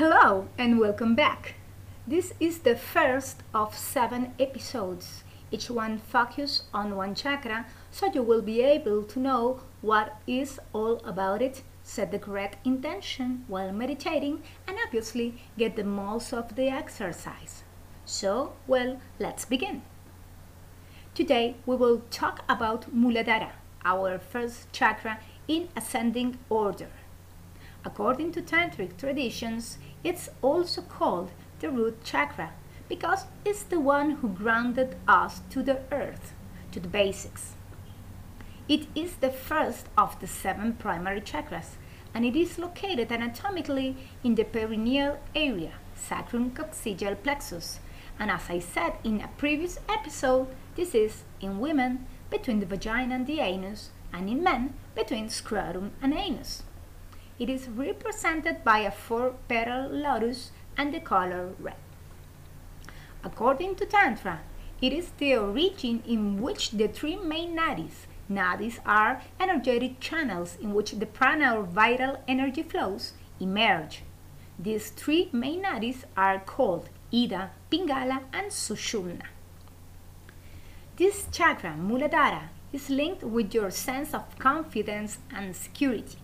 Hello and welcome back. This is the first of seven episodes, each one focused on one chakra, so you will be able to know what is all about it, set the correct intention while meditating, and obviously get the most of the exercise. So, well, let's begin. Today we will talk about Muladhara, our first chakra in ascending order. According to tantric traditions, it's also called the root chakra because it's the one who grounded us to the earth, to the basics. It is the first of the seven primary chakras and it is located anatomically in the perineal area, sacrum coccygeal plexus. And as I said in a previous episode, this is in women between the vagina and the anus, and in men between scrotum and anus. It is represented by a four-petal lotus and the color red. According to Tantra, it is the origin in which the three main nadis, nadis are energetic channels in which the prana or vital energy flows, emerge. These three main nadis are called Ida, Pingala, and Sushumna. This chakra, Muladhara, is linked with your sense of confidence and security.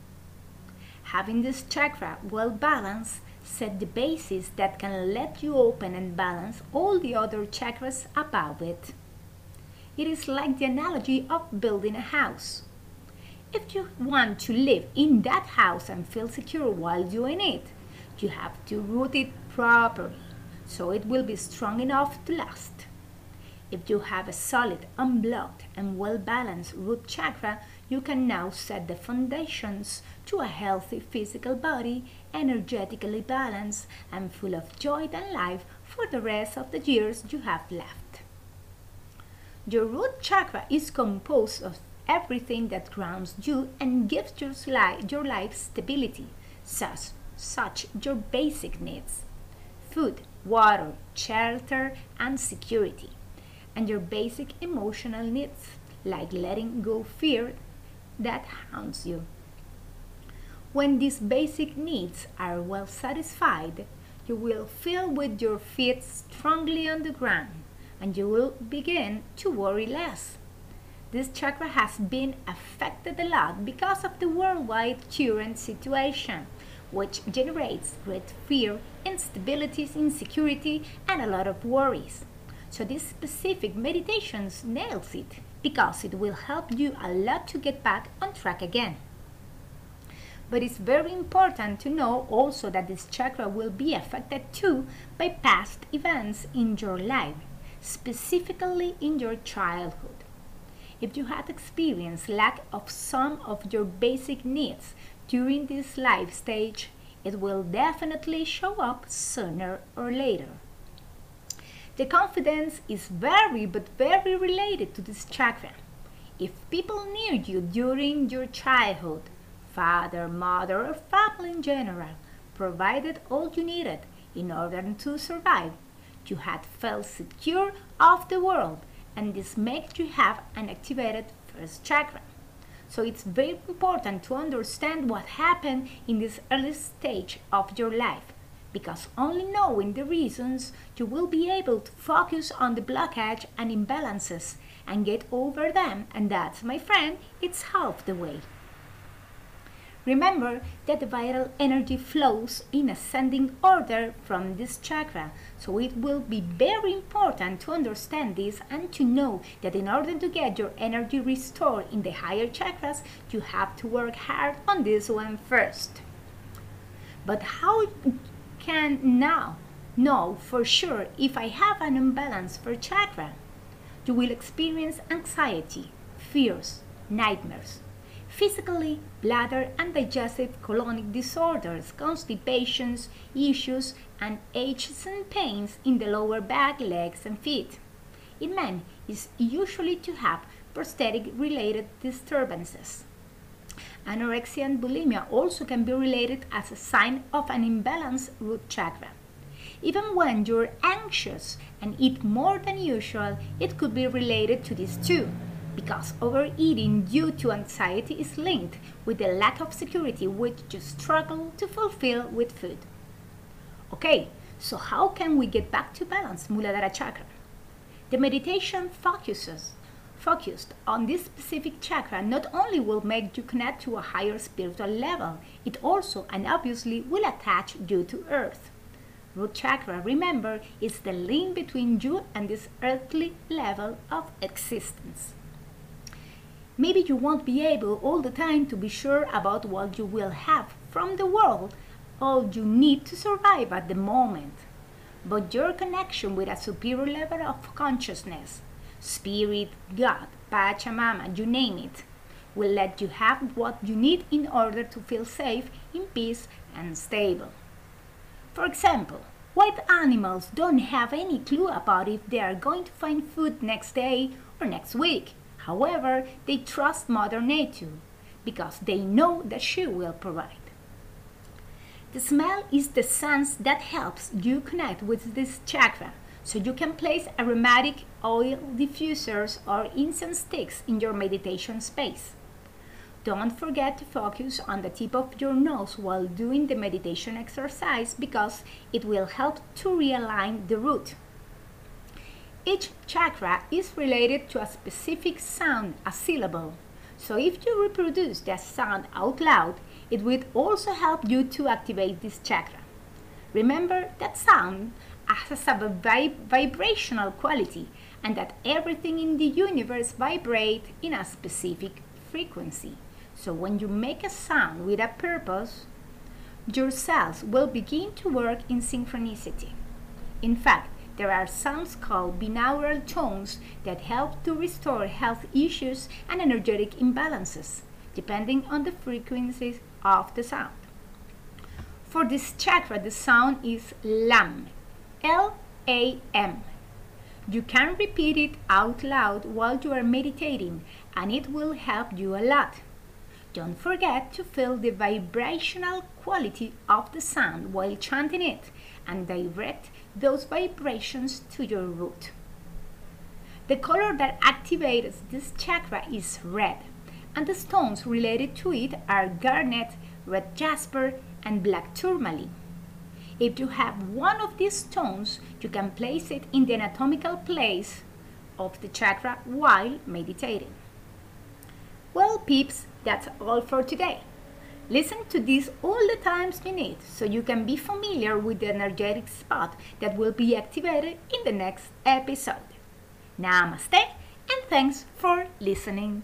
Having this chakra well balanced set the basis that can let you open and balance all the other chakras above it. It is like the analogy of building a house. If you want to live in that house and feel secure while doing it, you have to root it properly so it will be strong enough to last. If you have a solid, unblocked, and well balanced root chakra, you can now set the foundations to a healthy physical body, energetically balanced and full of joy and life for the rest of the years you have left. Your root chakra is composed of everything that grounds you and gives your life, your life stability, such, such your basic needs food, water, shelter, and security and your basic emotional needs, like letting go fear that haunts you. When these basic needs are well satisfied, you will feel with your feet strongly on the ground and you will begin to worry less. This chakra has been affected a lot because of the worldwide current situation, which generates great fear, instabilities, insecurity, and a lot of worries. So this specific meditations nails it because it will help you a lot to get back on track again. But it's very important to know also that this chakra will be affected too by past events in your life, specifically in your childhood. If you had experienced lack of some of your basic needs during this life stage, it will definitely show up sooner or later. The confidence is very but very related to this chakra. If people near you during your childhood, father, mother, or family in general, provided all you needed in order to survive, you had felt secure of the world, and this makes you have an activated first chakra. So it's very important to understand what happened in this early stage of your life because only knowing the reasons you will be able to focus on the blockage and imbalances and get over them. And that's my friend it's half the way. Remember that the vital energy flows in ascending order from this chakra, so it will be very important to understand this and to know that in order to get your energy restored in the higher chakras, you have to work hard on this one first. But how can now know for sure if I have an imbalance for chakra. You will experience anxiety, fears, nightmares, physically, bladder and digestive colonic disorders, constipations, issues, and aches and pains in the lower back, legs, and feet. In men, is usually to have prosthetic related disturbances. Anorexia and bulimia also can be related as a sign of an imbalanced root chakra. Even when you're anxious and eat more than usual, it could be related to this too, because overeating due to anxiety is linked with the lack of security which you struggle to fulfill with food. Okay, so how can we get back to balance, Muladhara Chakra? The meditation focuses focused on this specific chakra not only will make you connect to a higher spiritual level, it also and obviously will attach you to earth. Root chakra, remember, is the link between you and this earthly level of existence. Maybe you won't be able all the time to be sure about what you will have from the world, all you need to survive at the moment. But your connection with a superior level of consciousness, spirit, God, Pachamama, you name it, will let you have what you need in order to feel safe, in peace, and stable. For example, wild animals don't have any clue about if they are going to find food next day or next week. However, they trust Mother Nature because they know that she will provide. The smell is the sense that helps you connect with this chakra, so you can place aromatic oil diffusers or incense sticks in your meditation space. Don't forget to focus on the tip of your nose while doing the meditation exercise because it will help to realign the root. Each chakra is related to a specific sound, a syllable. So if you reproduce that sound out loud, it will also help you to activate this chakra. Remember that sound has a vib vibrational quality and that everything in the universe vibrates in a specific frequency. So when you make a sound with a purpose, your cells will begin to work in synchronicity. In fact, there are sounds called binaural tones that help to restore health issues and energetic imbalances, depending on the frequencies of the sound. For this chakra, the sound is LAM, L-A-M. You can repeat it out loud while you are meditating and it will help you a lot. Don't forget to feel the vibrational quality of the sound while chanting it and direct those vibrations to your root. The color that activates this chakra is red, and the stones related to it are garnet, red jasper, and black tourmaline. If you have one of these stones, you can place it in the anatomical place of the chakra while meditating. Well, peeps, that's all for today. Listen to this all the times you need so you can be familiar with the energetic spot that will be activated in the next episode. Namaste and thanks for listening.